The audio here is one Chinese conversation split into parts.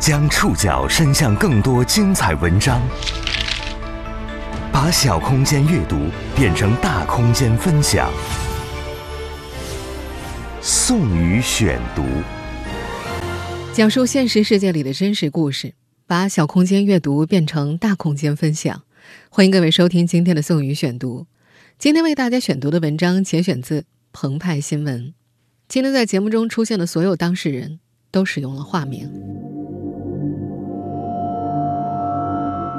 将触角伸向更多精彩文章，把小空间阅读变成大空间分享。宋宇选读，讲述现实世界里的真实故事，把小空间阅读变成大空间分享。欢迎各位收听今天的宋宇选读。今天为大家选读的文章节选自澎湃新闻。今天在节目中出现的所有当事人都使用了化名。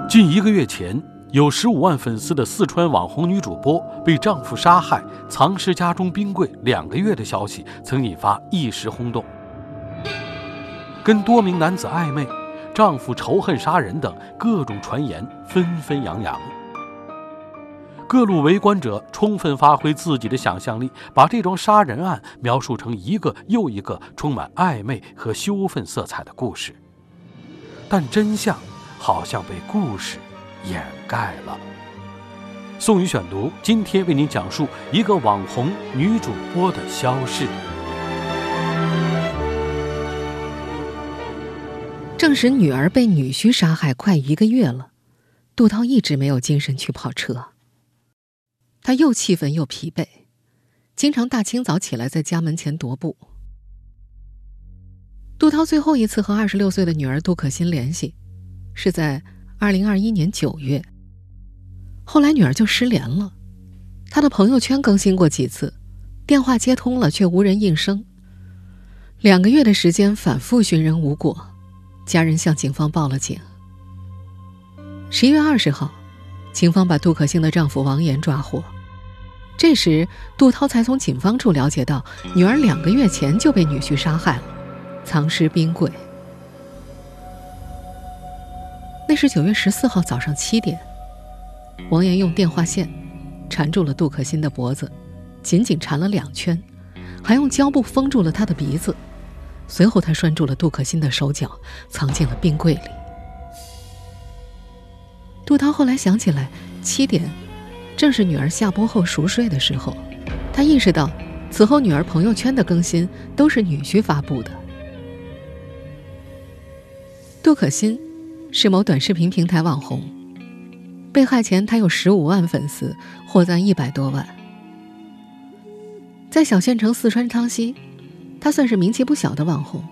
近一个月前，有十五万粉丝的四川网红女主播被丈夫杀害、藏尸家中冰柜两个月的消息，曾引发一时轰动。跟多名男子暧昧、丈夫仇恨杀人等各种传言纷纷扬扬。各路围观者充分发挥自己的想象力，把这桩杀人案描述成一个又一个充满暧昧和羞愤色彩的故事。但真相。好像被故事掩盖了。宋宇选读，今天为您讲述一个网红女主播的消逝。证实女儿被女婿杀害快一个月了，杜涛一直没有精神去跑车。他又气愤又疲惫，经常大清早起来在家门前踱步。杜涛最后一次和二十六岁的女儿杜可欣联系。是在二零二一年九月，后来女儿就失联了，她的朋友圈更新过几次，电话接通了却无人应声。两个月的时间反复寻人无果，家人向警方报了警。十一月二十号，警方把杜可欣的丈夫王岩抓获，这时杜涛才从警方处了解到，女儿两个月前就被女婿杀害了，藏尸冰柜。那是九月十四号早上七点，王岩用电话线缠住了杜可欣的脖子，紧紧缠了两圈，还用胶布封住了她的鼻子。随后，他拴住了杜可欣的手脚，藏进了冰柜里。杜涛后来想起来，七点正是女儿下播后熟睡的时候，他意识到此后女儿朋友圈的更新都是女婿发布的。杜可欣。是某短视频平台网红，被害前他有十五万粉丝，获赞一百多万。在小县城四川昌溪，他算是名气不小的网红。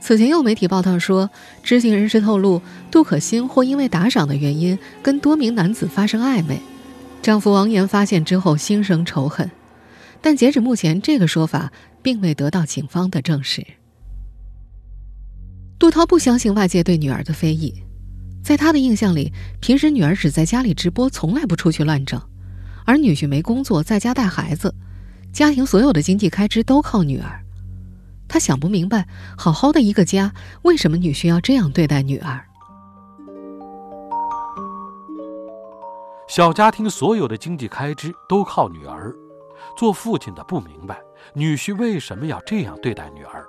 此前有媒体报道说，知情人士透露，杜可欣或因为打赏的原因跟多名男子发生暧昧，丈夫王岩发现之后心生仇恨。但截止目前，这个说法并未得到警方的证实。杜涛不相信外界对女儿的非议，在他的印象里，平时女儿只在家里直播，从来不出去乱整，而女婿没工作，在家带孩子，家庭所有的经济开支都靠女儿。他想不明白，好好的一个家，为什么女婿要这样对待女儿？小家庭所有的经济开支都靠女儿，做父亲的不明白女婿为什么要这样对待女儿。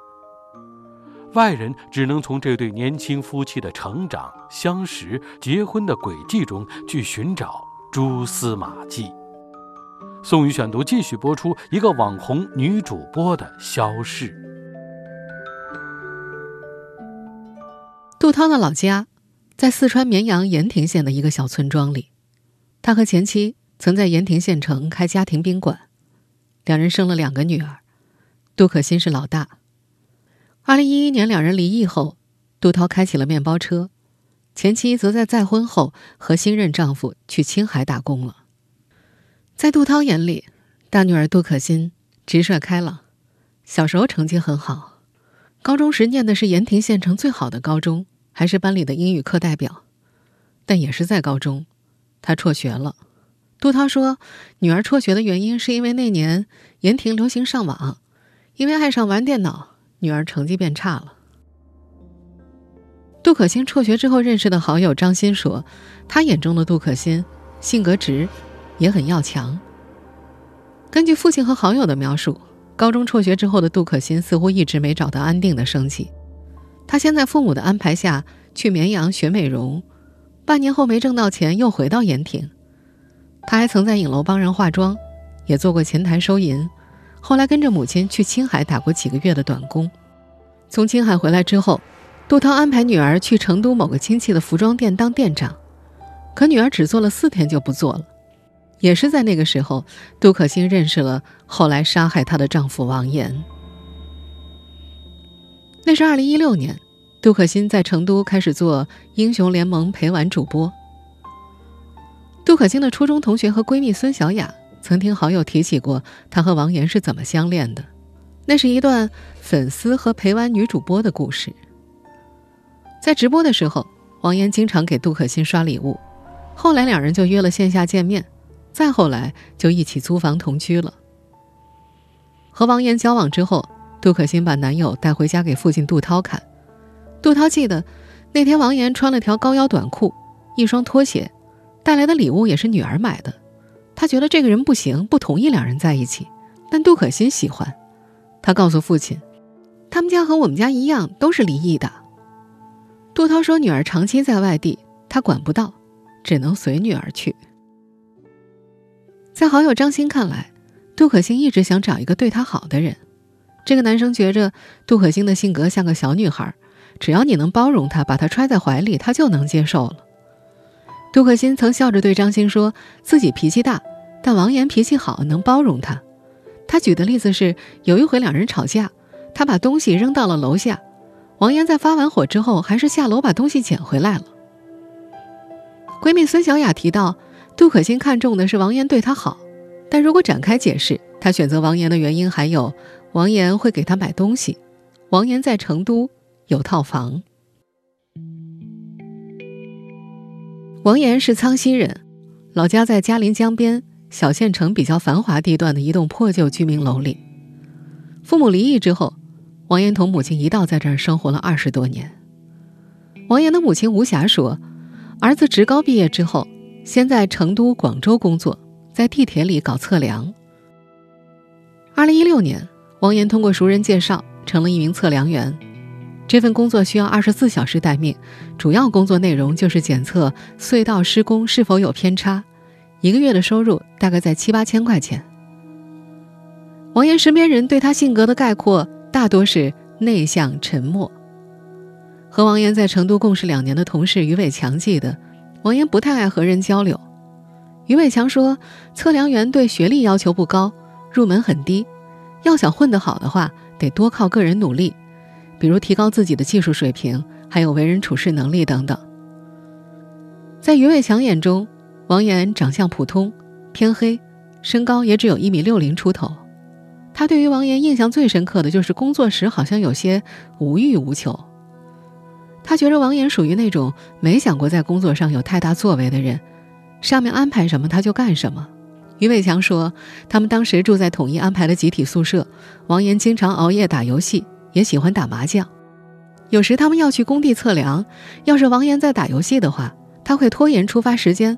外人只能从这对年轻夫妻的成长、相识、结婚的轨迹中去寻找蛛丝马迹。宋宇选读继续播出一个网红女主播的消逝。杜涛的老家在四川绵阳盐亭县的一个小村庄里，他和前妻曾在盐亭县城开家庭宾馆，两人生了两个女儿，杜可欣是老大。二零一一年，两人离异后，杜涛开起了面包车，前妻则在再婚后和新任丈夫去青海打工了。在杜涛眼里，大女儿杜可欣直率开朗，小时候成绩很好，高中时念的是盐亭县城最好的高中，还是班里的英语课代表。但也是在高中，她辍学了。杜涛说，女儿辍学的原因是因为那年盐亭流行上网，因为爱上玩电脑。女儿成绩变差了。杜可欣辍学之后认识的好友张欣说，他眼中的杜可欣性格直，也很要强。根据父亲和好友的描述，高中辍学之后的杜可欣似乎一直没找到安定的生计。他先在父母的安排下去绵阳学美容，半年后没挣到钱，又回到盐亭。他还曾在影楼帮人化妆，也做过前台收银。后来跟着母亲去青海打过几个月的短工，从青海回来之后，杜涛安排女儿去成都某个亲戚的服装店当店长，可女儿只做了四天就不做了。也是在那个时候，杜可欣认识了后来杀害她的丈夫王岩。那是二零一六年，杜可欣在成都开始做英雄联盟陪玩主播。杜可欣的初中同学和闺蜜孙小雅曾听好友提起过她和王岩是怎么相恋的，那是一段粉丝和陪玩女主播的故事。在直播的时候，王岩经常给杜可欣刷礼物，后来两人就约了线下见面。再后来就一起租房同居了。和王岩交往之后，杜可欣把男友带回家给父亲杜涛看。杜涛记得那天王岩穿了条高腰短裤，一双拖鞋，带来的礼物也是女儿买的。他觉得这个人不行，不同意两人在一起。但杜可欣喜欢。他告诉父亲，他们家和我们家一样，都是离异的。杜涛说，女儿长期在外地，他管不到，只能随女儿去。在好友张欣看来，杜可欣一直想找一个对她好的人。这个男生觉着杜可欣的性格像个小女孩，只要你能包容她，把她揣在怀里，她就能接受了。杜可欣曾笑着对张欣说自己脾气大，但王岩脾气好，能包容他。他举的例子是，有一回两人吵架，他把东西扔到了楼下，王岩在发完火之后，还是下楼把东西捡回来了。闺蜜孙小雅提到。杜可欣看中的是王岩对她好，但如果展开解释，她选择王岩的原因还有王岩会给她买东西，王岩在成都有套房。王岩是苍溪人，老家在嘉陵江边小县城比较繁华地段的一栋破旧居民楼里。父母离异之后，王岩同母亲一道在这儿生活了二十多年。王岩的母亲吴霞说，儿子职高毕业之后。先在成都、广州工作，在地铁里搞测量。二零一六年，王岩通过熟人介绍成了一名测量员。这份工作需要二十四小时待命，主要工作内容就是检测隧道施工是否有偏差。一个月的收入大概在七八千块钱。王岩身边人对他性格的概括大多是内向、沉默。和王岩在成都共事两年的同事于伟强记得。王岩不太爱和人交流。于伟强说：“测量员对学历要求不高，入门很低，要想混得好的话，得多靠个人努力，比如提高自己的技术水平，还有为人处事能力等等。”在于伟强眼中，王岩长相普通，偏黑，身高也只有一米六零出头。他对于王岩印象最深刻的就是工作时好像有些无欲无求。他觉得王岩属于那种没想过在工作上有太大作为的人，上面安排什么他就干什么。于伟强说，他们当时住在统一安排的集体宿舍，王岩经常熬夜打游戏，也喜欢打麻将。有时他们要去工地测量，要是王岩在打游戏的话，他会拖延出发时间。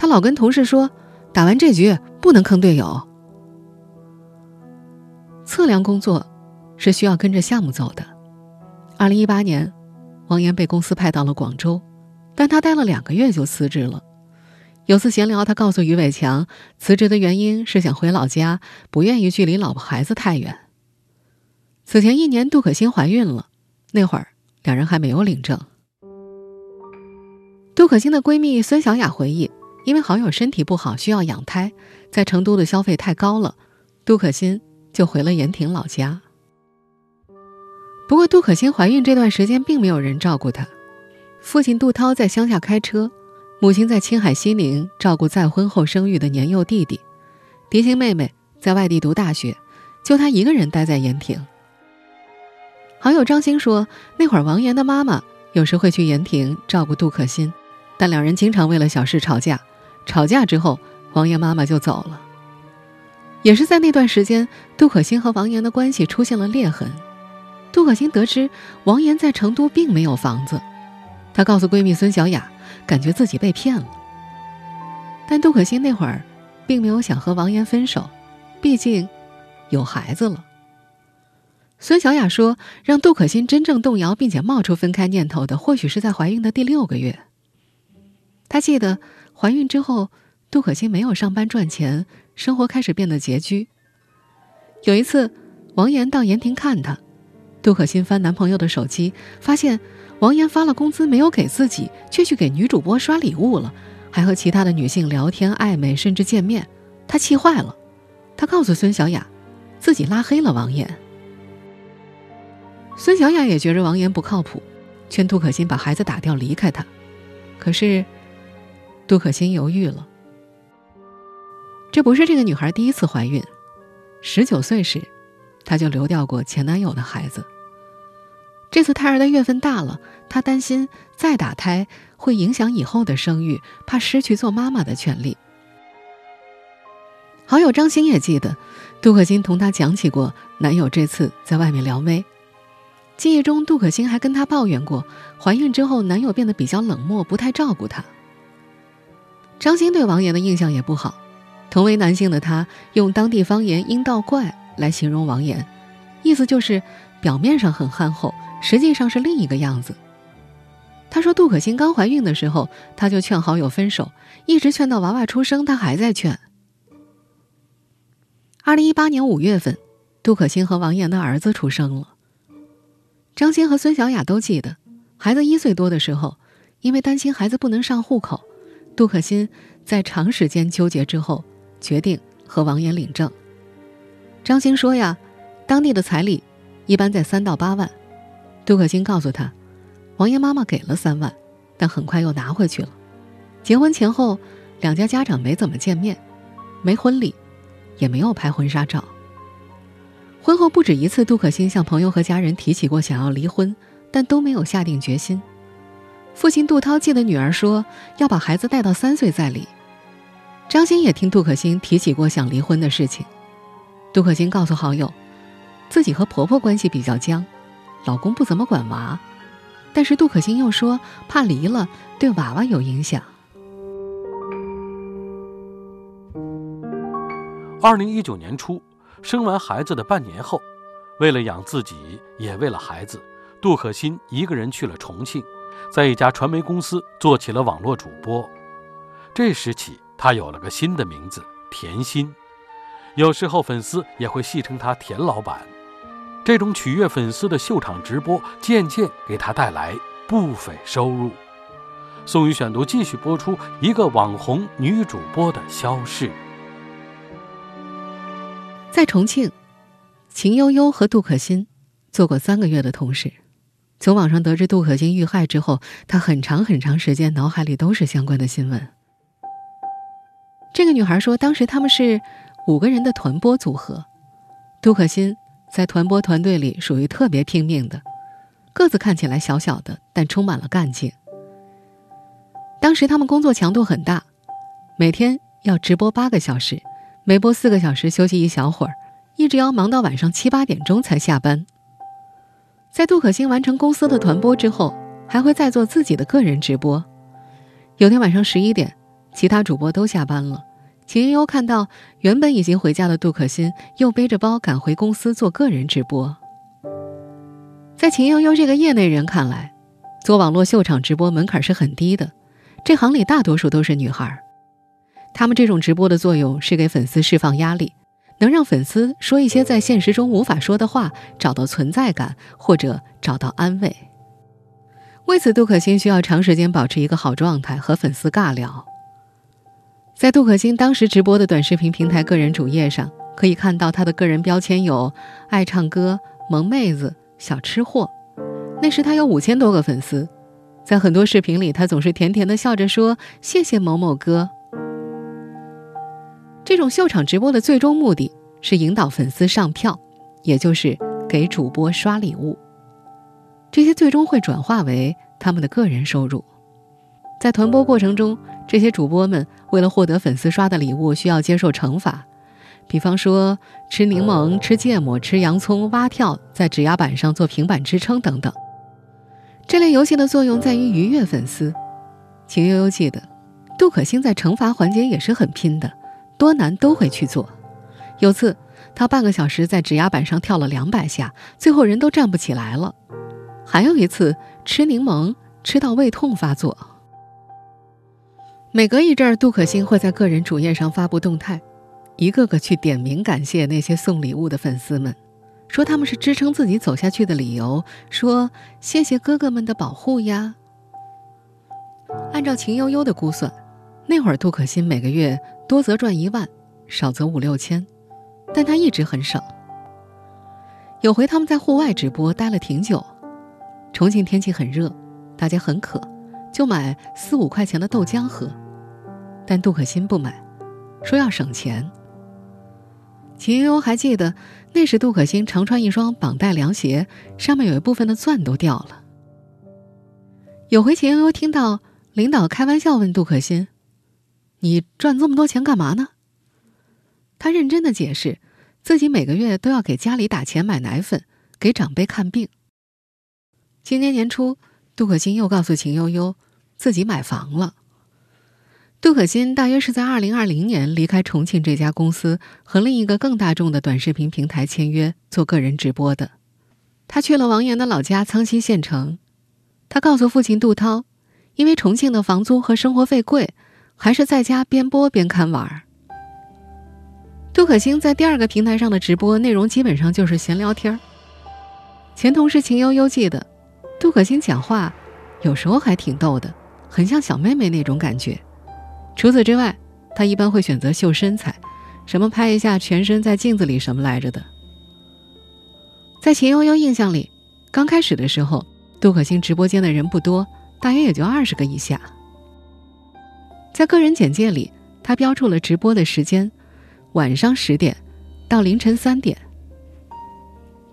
他老跟同事说，打完这局不能坑队友。测量工作是需要跟着项目走的。二零一八年。王岩被公司派到了广州，但他待了两个月就辞职了。有次闲聊，他告诉于伟强，辞职的原因是想回老家，不愿意距离老婆孩子太远。此前一年，杜可欣怀孕了，那会儿两人还没有领证。杜可欣的闺蜜孙小雅回忆，因为好友身体不好需要养胎，在成都的消费太高了，杜可欣就回了盐亭老家。不过，杜可欣怀孕这段时间并没有人照顾她。父亲杜涛在乡下开车，母亲在青海西宁照顾再婚后生育的年幼弟弟。嫡亲妹妹在外地读大学，就她一个人待在盐亭。好友张欣说，那会儿王岩的妈妈有时会去盐亭照顾杜可欣，但两人经常为了小事吵架。吵架之后，王岩妈妈就走了。也是在那段时间，杜可欣和王岩的关系出现了裂痕。杜可欣得知王岩在成都并没有房子，她告诉闺蜜孙小雅，感觉自己被骗了。但杜可欣那会儿并没有想和王岩分手，毕竟有孩子了。孙小雅说，让杜可欣真正动摇并且冒出分开念头的，或许是在怀孕的第六个月。她记得怀孕之后，杜可欣没有上班赚钱，生活开始变得拮据。有一次，王岩到盐亭看她。杜可欣翻男朋友的手机，发现王岩发了工资没有给自己，却去给女主播刷礼物了，还和其他的女性聊天暧昧，甚至见面。她气坏了，她告诉孙小雅，自己拉黑了王岩。孙小雅也觉着王岩不靠谱，劝杜可欣把孩子打掉，离开他。可是，杜可欣犹豫了。这不是这个女孩第一次怀孕，十九岁时，她就流掉过前男友的孩子。这次胎儿的月份大了，她担心再打胎会影响以后的生育，怕失去做妈妈的权利。好友张欣也记得，杜可欣同她讲起过男友这次在外面撩妹。记忆中，杜可欣还跟他抱怨过，怀孕之后男友变得比较冷漠，不太照顾她。张欣对王岩的印象也不好，同为男性的他用当地方言“阴道怪”来形容王岩，意思就是表面上很憨厚，实际上是另一个样子。他说，杜可欣刚怀孕的时候，他就劝好友分手，一直劝到娃娃出生，他还在劝。二零一八年五月份，杜可欣和王岩的儿子出生了。张欣和孙小雅都记得，孩子一岁多的时候，因为担心孩子不能上户口，杜可欣在长时间纠结之后，决定和王岩领证。张欣说呀，当地的彩礼一般在三到八万，杜可欣告诉他，王岩妈妈给了三万，但很快又拿回去了。结婚前后，两家家长没怎么见面，没婚礼，也没有拍婚纱照。婚后不止一次，杜可欣向朋友和家人提起过想要离婚，但都没有下定决心。父亲杜涛记得女儿说要把孩子带到三岁再离。张欣也听杜可欣提起过想离婚的事情。杜可欣告诉好友，自己和婆婆关系比较僵，老公不怎么管娃，但是杜可欣又说怕离了对娃娃有影响。二零一九年初。生完孩子的半年后，为了养自己，也为了孩子，杜可欣一个人去了重庆，在一家传媒公司做起了网络主播。这时起，他有了个新的名字——甜心。有时候粉丝也会戏称他“田老板”。这种取悦粉丝的秀场直播，渐渐给他带来不菲收入。宋宇选读继续播出一个网红女主播的消逝。在重庆，秦悠悠和杜可欣做过三个月的同事。从网上得知杜可欣遇害之后，他很长很长时间脑海里都是相关的新闻。这个女孩说，当时他们是五个人的团播组合，杜可欣在团播团队里属于特别拼命的，个子看起来小小的，但充满了干劲。当时他们工作强度很大，每天要直播八个小时。每播四个小时，休息一小会儿，一直要忙到晚上七八点钟才下班。在杜可欣完成公司的团播之后，还会再做自己的个人直播。有天晚上十一点，其他主播都下班了，秦悠悠看到原本已经回家的杜可欣，又背着包赶回公司做个人直播。在秦悠悠这个业内人看来，做网络秀场直播门槛是很低的，这行里大多数都是女孩。他们这种直播的作用是给粉丝释放压力，能让粉丝说一些在现实中无法说的话，找到存在感或者找到安慰。为此，杜可欣需要长时间保持一个好状态，和粉丝尬聊。在杜可欣当时直播的短视频平台个人主页上，可以看到她的个人标签有“爱唱歌”“萌妹子”“小吃货”。那时她有五千多个粉丝，在很多视频里，她总是甜甜的笑着说：“谢谢某某哥。”这种秀场直播的最终目的是引导粉丝上票，也就是给主播刷礼物。这些最终会转化为他们的个人收入。在团播过程中，这些主播们为了获得粉丝刷的礼物，需要接受惩罚，比方说吃柠檬、吃芥末、吃洋葱、蛙跳，在指压板上做平板支撑等等。这类游戏的作用在于愉悦粉丝。秦悠悠记得，杜可欣在惩罚环节也是很拼的。多难都会去做。有次，他半个小时在指压板上跳了两百下，最后人都站不起来了。还有一次，吃柠檬吃到胃痛发作。每隔一阵儿，杜可欣会在个人主页上发布动态，一个个去点名感谢那些送礼物的粉丝们。说他们是支撑自己走下去的理由，说谢谢哥哥们的保护呀。按照秦悠悠的估算，那会儿杜可欣每个月多则赚一万，少则五六千，但他一直很省。有回他们在户外直播待了挺久，重庆天气很热，大家很渴，就买四五块钱的豆浆喝，但杜可欣不买，说要省钱。秦悠悠还记得，那时杜可欣常穿一双绑带凉鞋，上面有一部分的钻都掉了。有回秦悠悠听到领导开玩笑问杜可欣：“你赚这么多钱干嘛呢？”他认真的解释，自己每个月都要给家里打钱买奶粉，给长辈看病。今年年初，杜可欣又告诉秦悠悠，自己买房了。杜可欣大约是在二零二零年离开重庆这家公司，和另一个更大众的短视频平台签约做个人直播的。他去了王岩的老家苍溪县城，他告诉父亲杜涛，因为重庆的房租和生活费贵，还是在家边播边看玩儿。杜可欣在第二个平台上的直播内容基本上就是闲聊天儿。前同事秦悠悠记得，杜可欣讲话有时候还挺逗的，很像小妹妹那种感觉。除此之外，她一般会选择秀身材，什么拍一下全身在镜子里什么来着的。在秦悠悠印象里，刚开始的时候，杜可欣直播间的人不多，大约也就二十个以下。在个人简介里，他标注了直播的时间：晚上十点到凌晨三点。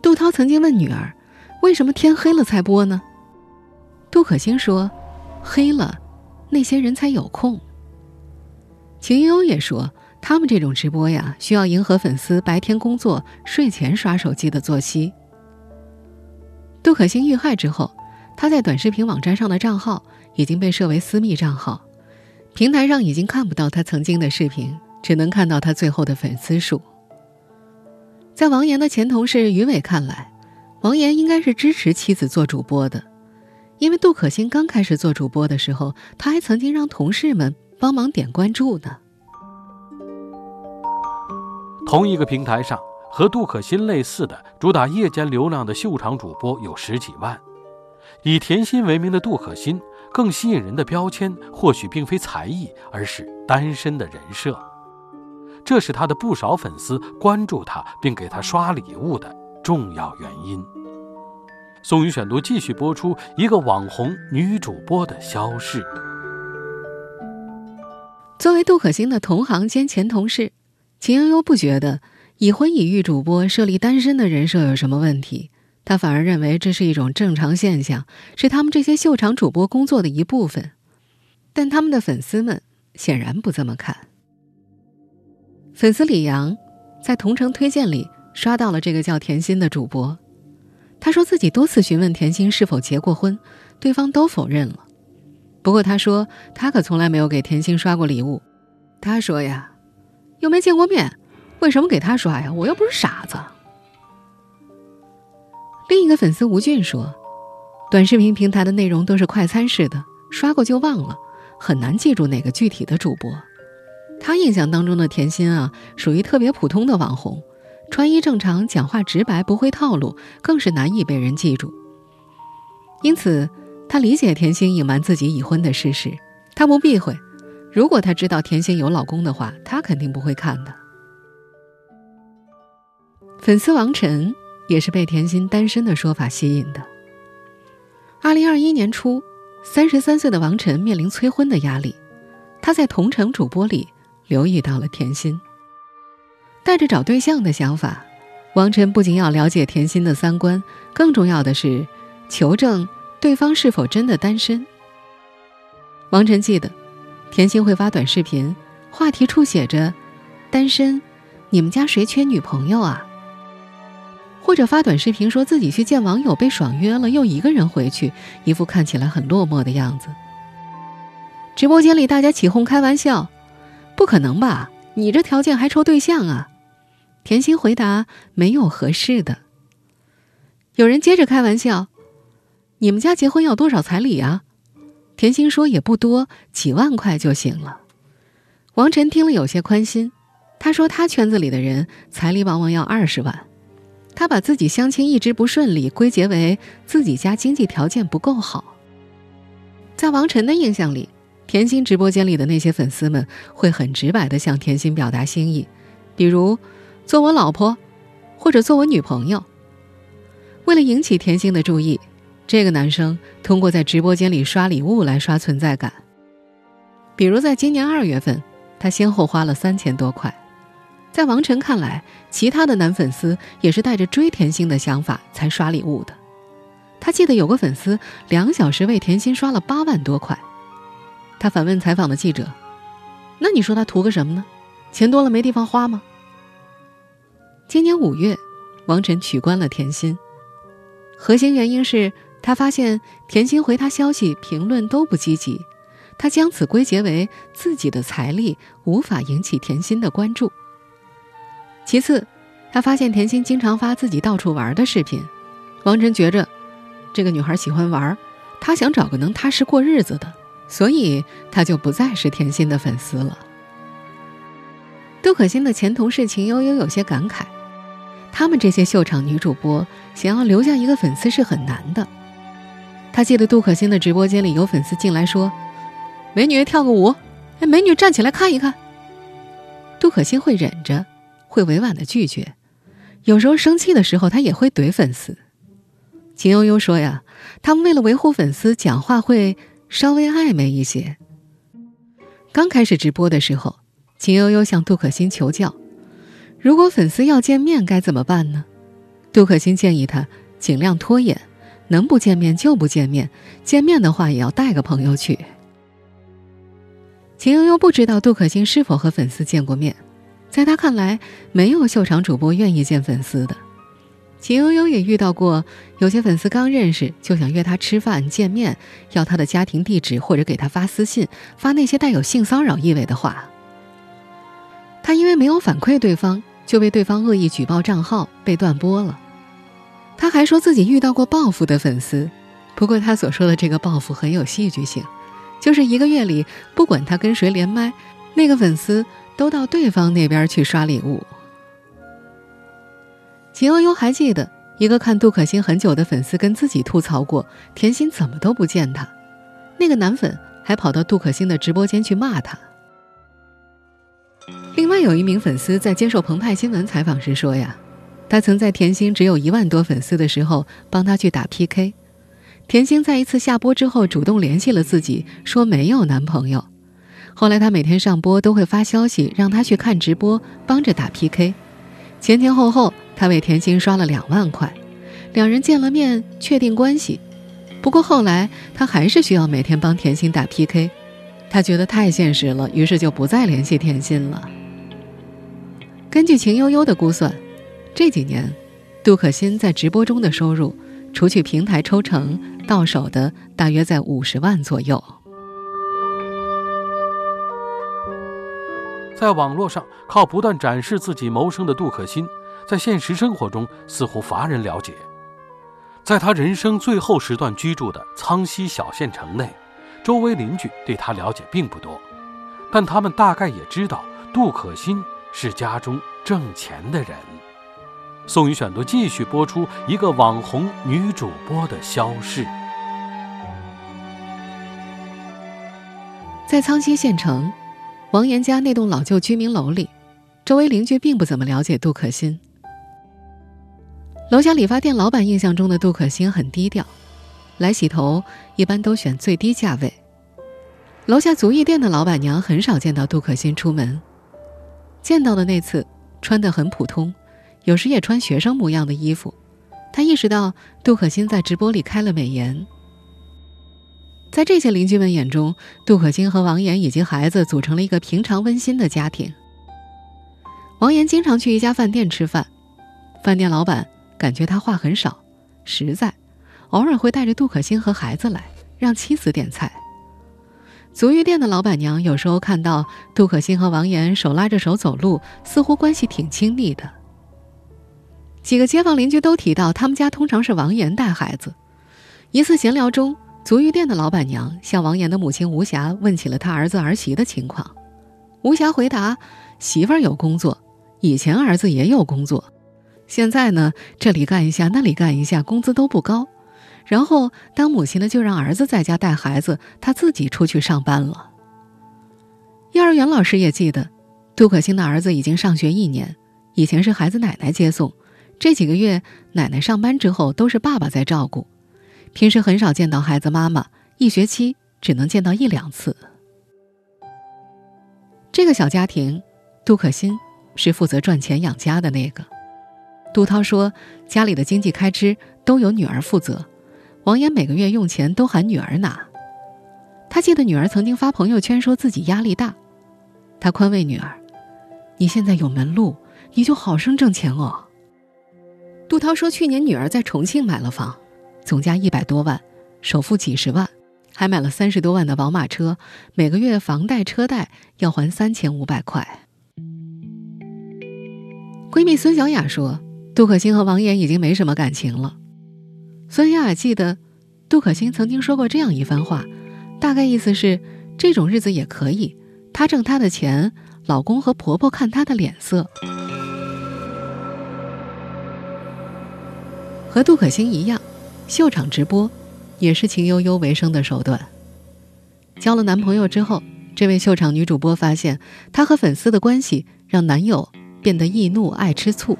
杜涛曾经问女儿：“为什么天黑了才播呢？”杜可欣说：“黑了，那些人才有空。”秦悠悠也说，他们这种直播呀，需要迎合粉丝白天工作、睡前刷手机的作息。杜可欣遇害之后，他在短视频网站上的账号已经被设为私密账号，平台上已经看不到他曾经的视频，只能看到他最后的粉丝数。在王岩的前同事于伟看来，王岩应该是支持妻子做主播的，因为杜可欣刚开始做主播的时候，他还曾经让同事们。帮忙点关注呢。同一个平台上，和杜可欣类似的主打夜间流量的秀场主播有十几万。以甜心为名的杜可欣，更吸引人的标签或许并非才艺，而是单身的人设。这是他的不少粉丝关注他并给他刷礼物的重要原因。宋宇选读继续播出一个网红女主播的消逝。作为杜可欣的同行兼前同事，秦悠悠不觉得已婚已育主播设立单身的人设有什么问题，他反而认为这是一种正常现象，是他们这些秀场主播工作的一部分。但他们的粉丝们显然不这么看。粉丝李阳在同城推荐里刷到了这个叫甜心的主播，他说自己多次询问甜心是否结过婚，对方都否认了。不过他说，他可从来没有给甜心刷过礼物。他说呀，又没见过面，为什么给他刷呀？我又不是傻子。另一个粉丝吴俊说，短视频平台的内容都是快餐式的，刷过就忘了，很难记住哪个具体的主播。他印象当中的甜心啊，属于特别普通的网红，穿衣正常，讲话直白，不会套路，更是难以被人记住。因此。他理解甜心隐瞒自己已婚的事实，他不避讳。如果他知道甜心有老公的话，他肯定不会看的。粉丝王晨也是被甜心单身的说法吸引的。二零二一年初，三十三岁的王晨面临催婚的压力，他在同城主播里留意到了甜心，带着找对象的想法，王晨不仅要了解甜心的三观，更重要的是求证。对方是否真的单身？王晨记得，甜心会发短视频，话题处写着“单身”，你们家谁缺女朋友啊？或者发短视频说自己去见网友被爽约了，又一个人回去，一副看起来很落寞的样子。直播间里大家起哄开玩笑：“不可能吧？你这条件还抽对象啊？”甜心回答：“没有合适的。”有人接着开玩笑。你们家结婚要多少彩礼啊？甜心说也不多，几万块就行了。王晨听了有些宽心，他说他圈子里的人彩礼往往要二十万。他把自己相亲一直不顺利归结为自己家经济条件不够好。在王晨的印象里，甜心直播间里的那些粉丝们会很直白的向甜心表达心意，比如做我老婆，或者做我女朋友。为了引起甜心的注意，这个男生通过在直播间里刷礼物来刷存在感。比如在今年二月份，他先后花了三千多块。在王晨看来，其他的男粉丝也是带着追甜心的想法才刷礼物的。他记得有个粉丝两小时为甜心刷了八万多块。他反问采访的记者：“那你说他图个什么呢？钱多了没地方花吗？”今年五月，王晨取关了甜心，核心原因是他发现甜心回他消息评论都不积极，他将此归结为自己的财力无法引起甜心的关注。其次，他发现甜心经常发自己到处玩的视频，王晨觉着这个女孩喜欢玩，他想找个能踏实过日子的，所以他就不再是甜心的粉丝了。杜可欣的前同事秦悠悠有些感慨，他们这些秀场女主播想要留下一个粉丝是很难的。他记得杜可欣的直播间里有粉丝进来说：“美女跳个舞，哎，美女站起来看一看。”杜可欣会忍着。会委婉的拒绝，有时候生气的时候，他也会怼粉丝。秦悠悠说呀，他们为了维护粉丝，讲话会稍微暧昧一些。刚开始直播的时候，秦悠悠向杜可欣求教，如果粉丝要见面该怎么办呢？杜可欣建议他尽量拖延，能不见面就不见面，见面的话也要带个朋友去。秦悠悠不知道杜可欣是否和粉丝见过面。在他看来，没有秀场主播愿意见粉丝的。秦悠悠也遇到过，有些粉丝刚认识就想约他吃饭见面，要他的家庭地址或者给他发私信，发那些带有性骚扰意味的话。他因为没有反馈对方，就被对方恶意举报账号，被断播了。他还说自己遇到过报复的粉丝，不过他所说的这个报复很有戏剧性，就是一个月里，不管他跟谁连麦，那个粉丝。都到对方那边去刷礼物。秦悠悠还记得一个看杜可欣很久的粉丝跟自己吐槽过，甜心怎么都不见他。那个男粉还跑到杜可欣的直播间去骂他。另外有一名粉丝在接受澎湃新闻采访时说呀，他曾在甜心只有一万多粉丝的时候帮他去打 PK，甜心在一次下播之后主动联系了自己，说没有男朋友。后来他每天上播都会发消息让他去看直播，帮着打 PK。前前后后他为甜心刷了两万块，两人见了面确定关系。不过后来他还是需要每天帮甜心打 PK，他觉得太现实了，于是就不再联系甜心了。根据秦悠悠的估算，这几年杜可欣在直播中的收入，除去平台抽成，到手的大约在五十万左右。在网络上靠不断展示自己谋生的杜可欣，在现实生活中似乎乏人了解。在他人生最后时段居住的苍溪小县城内，周围邻居对他了解并不多，但他们大概也知道杜可欣是家中挣钱的人。宋宇选读继续播出一个网红女主播的消逝。在苍溪县城。王岩家那栋老旧居民楼里，周围邻居并不怎么了解杜可欣。楼下理发店老板印象中的杜可欣很低调，来洗头一般都选最低价位。楼下足浴店的老板娘很少见到杜可欣出门，见到的那次穿得很普通，有时也穿学生模样的衣服。她意识到杜可欣在直播里开了美颜。在这些邻居们眼中，杜可欣和王岩以及孩子组成了一个平常温馨的家庭。王岩经常去一家饭店吃饭，饭店老板感觉他话很少，实在，偶尔会带着杜可欣和孩子来，让妻子点菜。足浴店的老板娘有时候看到杜可欣和王岩手拉着手走路，似乎关系挺亲密的。几个街坊邻居都提到，他们家通常是王岩带孩子。一次闲聊中。足浴店的老板娘向王岩的母亲吴霞问起了他儿子儿媳的情况。吴霞回答：“媳妇儿有工作，以前儿子也有工作，现在呢，这里干一下，那里干一下，工资都不高。然后当母亲的，就让儿子在家带孩子，他自己出去上班了。幼儿园老师也记得，杜可欣的儿子已经上学一年，以前是孩子奶奶接送，这几个月奶奶上班之后都是爸爸在照顾，平时很少见到孩子妈妈，一学期只能见到一两次。这个小家庭，杜可欣是负责赚钱养家的那个。杜涛说，家里的经济开支都由女儿负责，王岩每个月用钱都喊女儿拿。他记得女儿曾经发朋友圈说自己压力大，他宽慰女儿：“你现在有门路，你就好生挣钱哦。”杜涛说，去年女儿在重庆买了房，总价一百多万，首付几十万。还买了三十多万的宝马车，每个月房贷车贷要还三千五百块。闺蜜孙小雅说：“杜可欣和王岩已经没什么感情了。”孙小雅记得，杜可欣曾经说过这样一番话，大概意思是：这种日子也可以，她挣她的钱，老公和婆婆看她的脸色。和杜可欣一样，秀场直播。也是秦悠悠为生的手段。交了男朋友之后，这位秀场女主播发现，她和粉丝的关系让男友变得易怒、爱吃醋。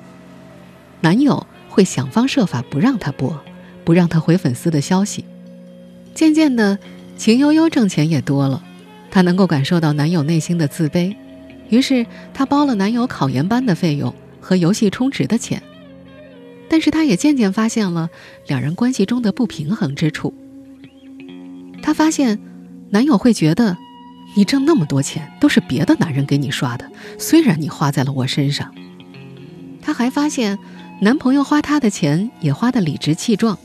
男友会想方设法不让她播，不让她回粉丝的消息。渐渐的，秦悠悠挣钱也多了，她能够感受到男友内心的自卑，于是她包了男友考研班的费用和游戏充值的钱。但是她也渐渐发现了两人关系中的不平衡之处。她发现，男友会觉得，你挣那么多钱都是别的男人给你刷的，虽然你花在了我身上。她还发现，男朋友花她的钱也花得理直气壮，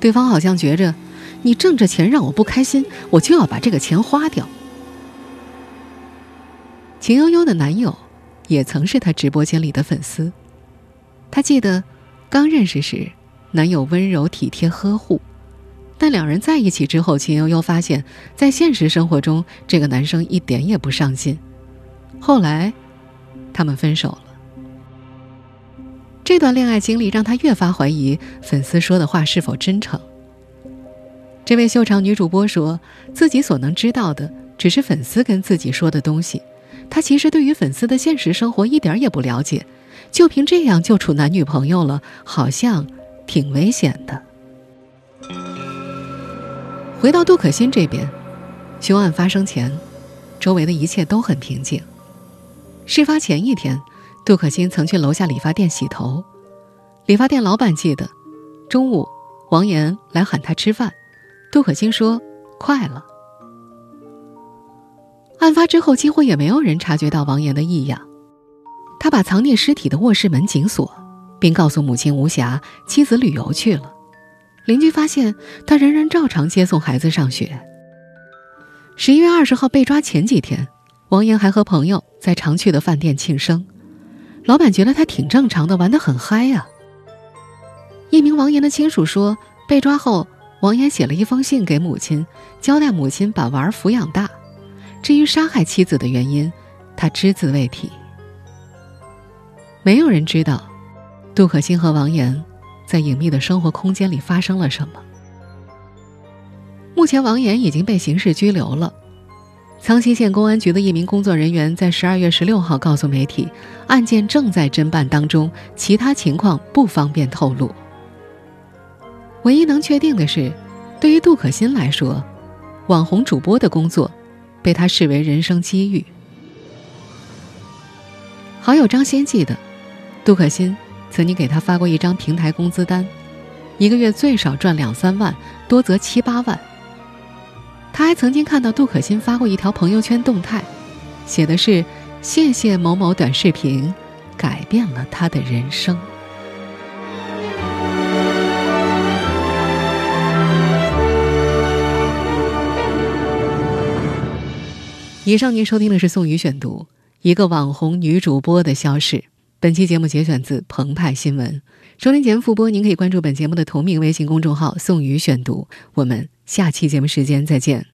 对方好像觉着，你挣着钱让我不开心，我就要把这个钱花掉。秦悠悠的男友，也曾是她直播间里的粉丝，她记得。刚认识时，男友温柔体贴呵护，但两人在一起之后，秦悠悠发现，在现实生活中，这个男生一点也不上进。后来，他们分手了。这段恋爱经历让她越发怀疑粉丝说的话是否真诚。这位秀场女主播说自己所能知道的只是粉丝跟自己说的东西，她其实对于粉丝的现实生活一点也不了解。就凭这样就处男女朋友了，好像挺危险的。回到杜可欣这边，凶案发生前，周围的一切都很平静。事发前一天，杜可欣曾去楼下理发店洗头，理发店老板记得，中午王岩来喊他吃饭，杜可欣说快了。案发之后，几乎也没有人察觉到王岩的异样。他把藏匿尸体的卧室门紧锁，并告诉母亲吴霞，妻子旅游去了。邻居发现他仍然照常接送孩子上学。十一月二十号被抓前几天，王岩还和朋友在常去的饭店庆生，老板觉得他挺正常的，玩得很嗨呀。一名王岩的亲属说，被抓后，王岩写了一封信给母亲，交代母亲把娃儿抚养大。至于杀害妻子的原因，他只字未提。没有人知道，杜可欣和王岩在隐秘的生活空间里发生了什么。目前，王岩已经被刑事拘留了。苍溪县公安局的一名工作人员在十二月十六号告诉媒体，案件正在侦办当中，其他情况不方便透露。唯一能确定的是，对于杜可欣来说，网红主播的工作被他视为人生机遇。好友张先记得。杜可欣曾经给他发过一张平台工资单，一个月最少赚两三万，多则七八万。他还曾经看到杜可欣发过一条朋友圈动态，写的是“谢谢某某短视频，改变了他的人生”。以上您收听的是宋宇选读，一个网红女主播的消逝。本期节目节选自澎湃新闻。收听节目复播，您可以关注本节目的同名微信公众号“宋宇选读”。我们下期节目时间再见。